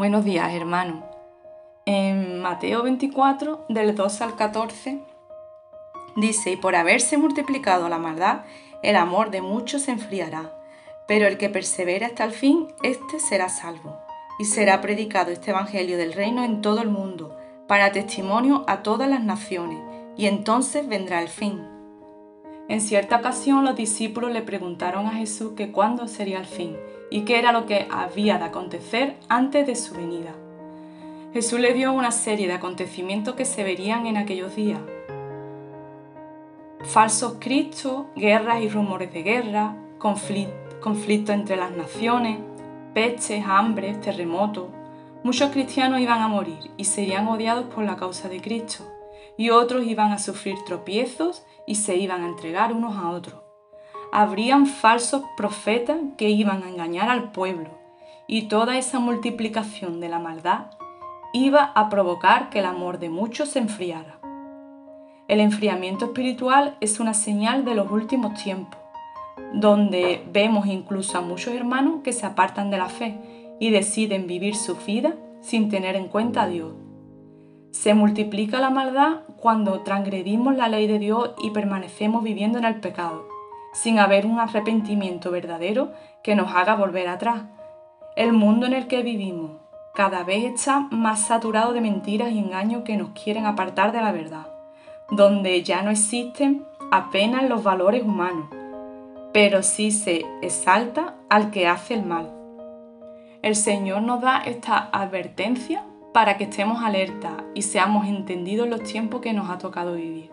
Buenos días, hermano. En Mateo 24, del 2 al 14, dice, y por haberse multiplicado la maldad, el amor de muchos se enfriará, pero el que persevera hasta el fin, éste será salvo. Y será predicado este Evangelio del reino en todo el mundo, para testimonio a todas las naciones, y entonces vendrá el fin. En cierta ocasión los discípulos le preguntaron a Jesús que cuándo sería el fin y qué era lo que había de acontecer antes de su venida. Jesús le dio una serie de acontecimientos que se verían en aquellos días. Falsos cristos, guerras y rumores de guerra, conflictos entre las naciones, pestes, hambres, terremotos. Muchos cristianos iban a morir y serían odiados por la causa de Cristo, y otros iban a sufrir tropiezos y se iban a entregar unos a otros. Habrían falsos profetas que iban a engañar al pueblo y toda esa multiplicación de la maldad iba a provocar que el amor de muchos se enfriara. El enfriamiento espiritual es una señal de los últimos tiempos, donde vemos incluso a muchos hermanos que se apartan de la fe y deciden vivir su vida sin tener en cuenta a Dios. Se multiplica la maldad cuando transgredimos la ley de Dios y permanecemos viviendo en el pecado, sin haber un arrepentimiento verdadero que nos haga volver atrás. El mundo en el que vivimos cada vez está más saturado de mentiras y engaños que nos quieren apartar de la verdad, donde ya no existen apenas los valores humanos, pero sí se exalta al que hace el mal. El Señor nos da esta advertencia para que estemos alerta y seamos entendidos en los tiempos que nos ha tocado vivir.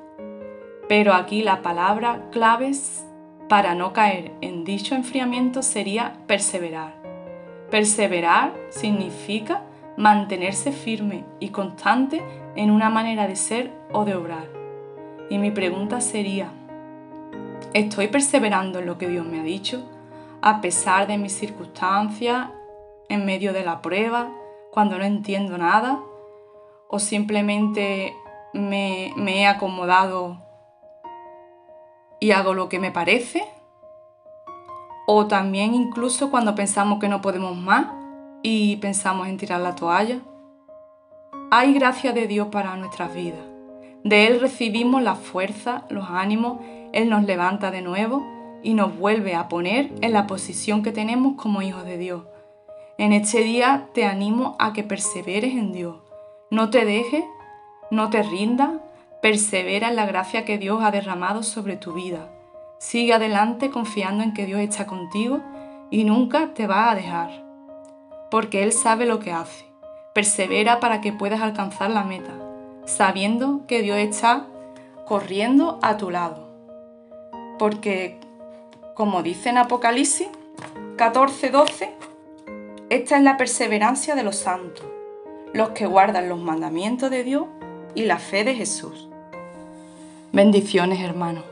Pero aquí la palabra claves para no caer en dicho enfriamiento sería perseverar. Perseverar significa mantenerse firme y constante en una manera de ser o de obrar. Y mi pregunta sería, ¿estoy perseverando en lo que Dios me ha dicho? A pesar de mis circunstancias, en medio de la prueba, cuando no entiendo nada o simplemente me, he acomodado y hago lo que me parece. O también incluso cuando pensamos que no podemos más y pensamos en tirar la toalla. Hay gracia de Dios para nuestras vidas. De Él recibimos la fuerza, los ánimos, Él nos levanta de nuevo y nos vuelve a poner en la posición que tenemos como hijos de Dios en este día te animo a que perseveres en Dios. No te dejes, no te rindas, persevera en la gracia que Dios ha derramado sobre tu vida. Sigue adelante confiando en que Dios está contigo y nunca te va a dejar. Porque Él sabe lo que hace. Persevera para que puedas alcanzar la meta, sabiendo que Dios está corriendo a tu lado. Porque, como dice en Apocalipsis 14, 12, esta es la perseverancia de los santos, los que guardan los mandamientos de Dios y la fe de Jesús. Bendiciones, hermanos.